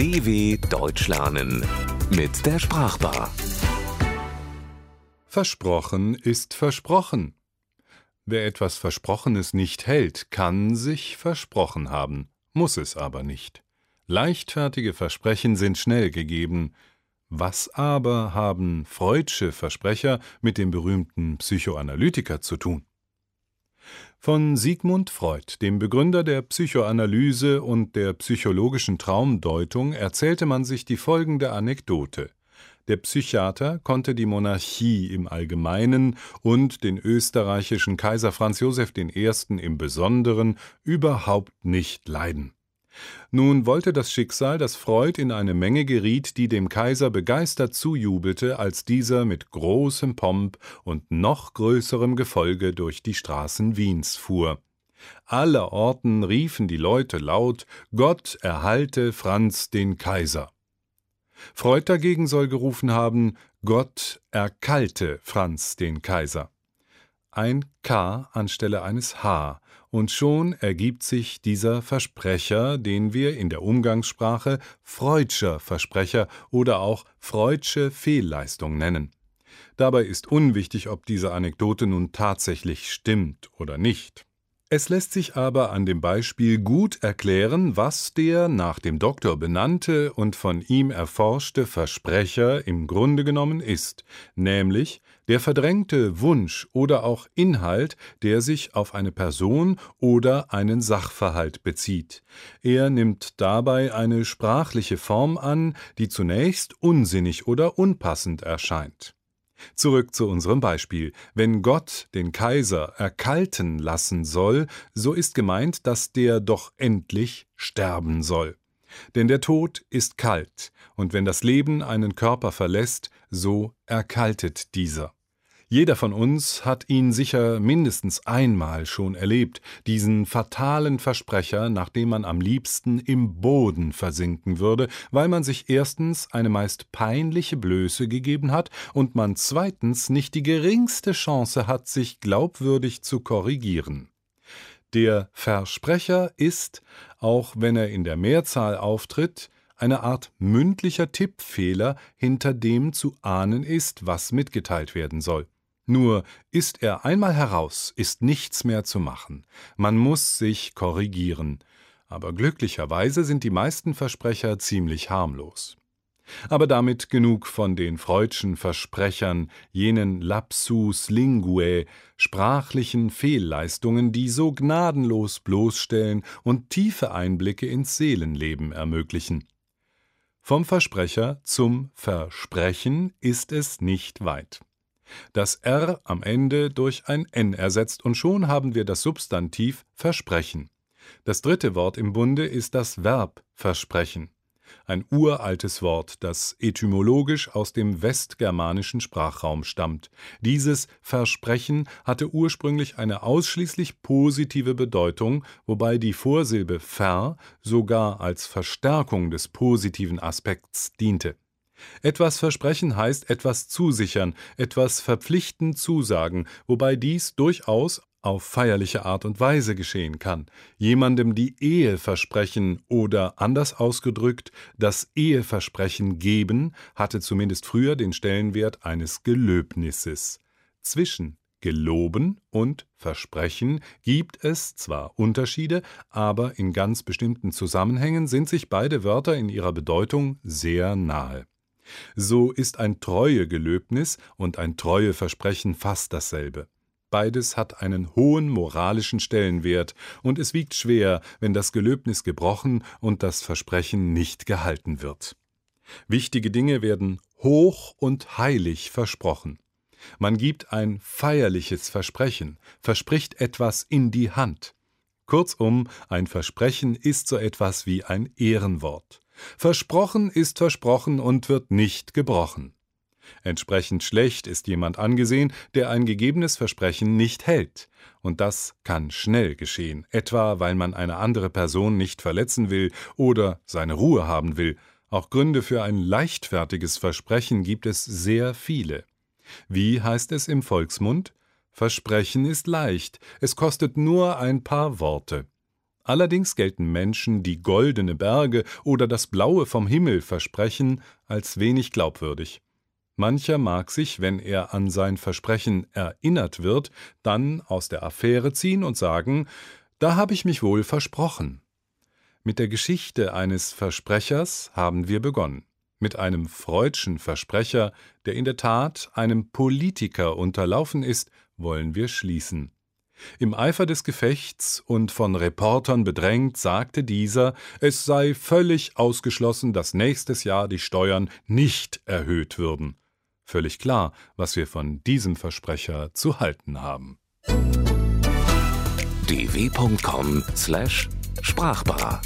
DW Deutsch lernen mit der Sprachbar. Versprochen ist versprochen. Wer etwas Versprochenes nicht hält, kann sich versprochen haben, muss es aber nicht. Leichtfertige Versprechen sind schnell gegeben. Was aber haben Freudsche Versprecher mit dem berühmten Psychoanalytiker zu tun? Von Sigmund Freud, dem Begründer der Psychoanalyse und der psychologischen Traumdeutung, erzählte man sich die folgende Anekdote. Der Psychiater konnte die Monarchie im Allgemeinen und den österreichischen Kaiser Franz Joseph I. im Besonderen überhaupt nicht leiden. Nun wollte das Schicksal, dass Freud in eine Menge geriet, die dem Kaiser begeistert zujubelte, als dieser mit großem Pomp und noch größerem Gefolge durch die Straßen Wiens fuhr. Allerorten riefen die Leute laut Gott erhalte Franz den Kaiser. Freud dagegen soll gerufen haben Gott erkalte Franz den Kaiser. Ein K anstelle eines H, und schon ergibt sich dieser Versprecher, den wir in der Umgangssprache Freudscher Versprecher oder auch Freudsche Fehlleistung nennen. Dabei ist unwichtig, ob diese Anekdote nun tatsächlich stimmt oder nicht. Es lässt sich aber an dem Beispiel gut erklären, was der nach dem Doktor benannte und von ihm erforschte Versprecher im Grunde genommen ist, nämlich der verdrängte Wunsch oder auch Inhalt, der sich auf eine Person oder einen Sachverhalt bezieht. Er nimmt dabei eine sprachliche Form an, die zunächst unsinnig oder unpassend erscheint. Zurück zu unserem Beispiel. Wenn Gott den Kaiser erkalten lassen soll, so ist gemeint, dass der doch endlich sterben soll. Denn der Tod ist kalt, und wenn das Leben einen Körper verlässt, so erkaltet dieser. Jeder von uns hat ihn sicher mindestens einmal schon erlebt, diesen fatalen Versprecher, nach dem man am liebsten im Boden versinken würde, weil man sich erstens eine meist peinliche Blöße gegeben hat und man zweitens nicht die geringste Chance hat, sich glaubwürdig zu korrigieren. Der Versprecher ist, auch wenn er in der Mehrzahl auftritt, eine Art mündlicher Tippfehler, hinter dem zu ahnen ist, was mitgeteilt werden soll. Nur ist er einmal heraus, ist nichts mehr zu machen. Man muss sich korrigieren. Aber glücklicherweise sind die meisten Versprecher ziemlich harmlos. Aber damit genug von den freudschen Versprechern, jenen Lapsus linguae, sprachlichen Fehlleistungen, die so gnadenlos bloßstellen und tiefe Einblicke ins Seelenleben ermöglichen. Vom Versprecher zum Versprechen ist es nicht weit das R am Ende durch ein N ersetzt und schon haben wir das Substantiv Versprechen. Das dritte Wort im Bunde ist das Verb Versprechen. Ein uraltes Wort, das etymologisch aus dem westgermanischen Sprachraum stammt. Dieses Versprechen hatte ursprünglich eine ausschließlich positive Bedeutung, wobei die Vorsilbe ver sogar als Verstärkung des positiven Aspekts diente. Etwas versprechen heißt etwas zusichern, etwas verpflichtend zusagen, wobei dies durchaus auf feierliche Art und Weise geschehen kann. Jemandem die Ehe versprechen oder anders ausgedrückt, das Eheversprechen geben, hatte zumindest früher den Stellenwert eines Gelöbnisses. Zwischen Geloben und Versprechen gibt es zwar Unterschiede, aber in ganz bestimmten Zusammenhängen sind sich beide Wörter in ihrer Bedeutung sehr nahe. So ist ein Treuegelöbnis und ein Treueversprechen fast dasselbe. Beides hat einen hohen moralischen Stellenwert, und es wiegt schwer, wenn das Gelöbnis gebrochen und das Versprechen nicht gehalten wird. Wichtige Dinge werden hoch und heilig versprochen. Man gibt ein feierliches Versprechen, verspricht etwas in die Hand. Kurzum, ein Versprechen ist so etwas wie ein Ehrenwort. Versprochen ist versprochen und wird nicht gebrochen. Entsprechend schlecht ist jemand angesehen, der ein gegebenes Versprechen nicht hält. Und das kann schnell geschehen, etwa weil man eine andere Person nicht verletzen will oder seine Ruhe haben will. Auch Gründe für ein leichtfertiges Versprechen gibt es sehr viele. Wie heißt es im Volksmund? Versprechen ist leicht, es kostet nur ein paar Worte. Allerdings gelten Menschen, die goldene Berge oder das Blaue vom Himmel versprechen, als wenig glaubwürdig. Mancher mag sich, wenn er an sein Versprechen erinnert wird, dann aus der Affäre ziehen und sagen, da habe ich mich wohl versprochen. Mit der Geschichte eines Versprechers haben wir begonnen. Mit einem freudschen Versprecher, der in der Tat einem Politiker unterlaufen ist, wollen wir schließen. Im Eifer des Gefechts und von Reportern bedrängt, sagte dieser, es sei völlig ausgeschlossen, dass nächstes Jahr die Steuern nicht erhöht würden. Völlig klar, was wir von diesem Versprecher zu halten haben. dw.com/sprachbar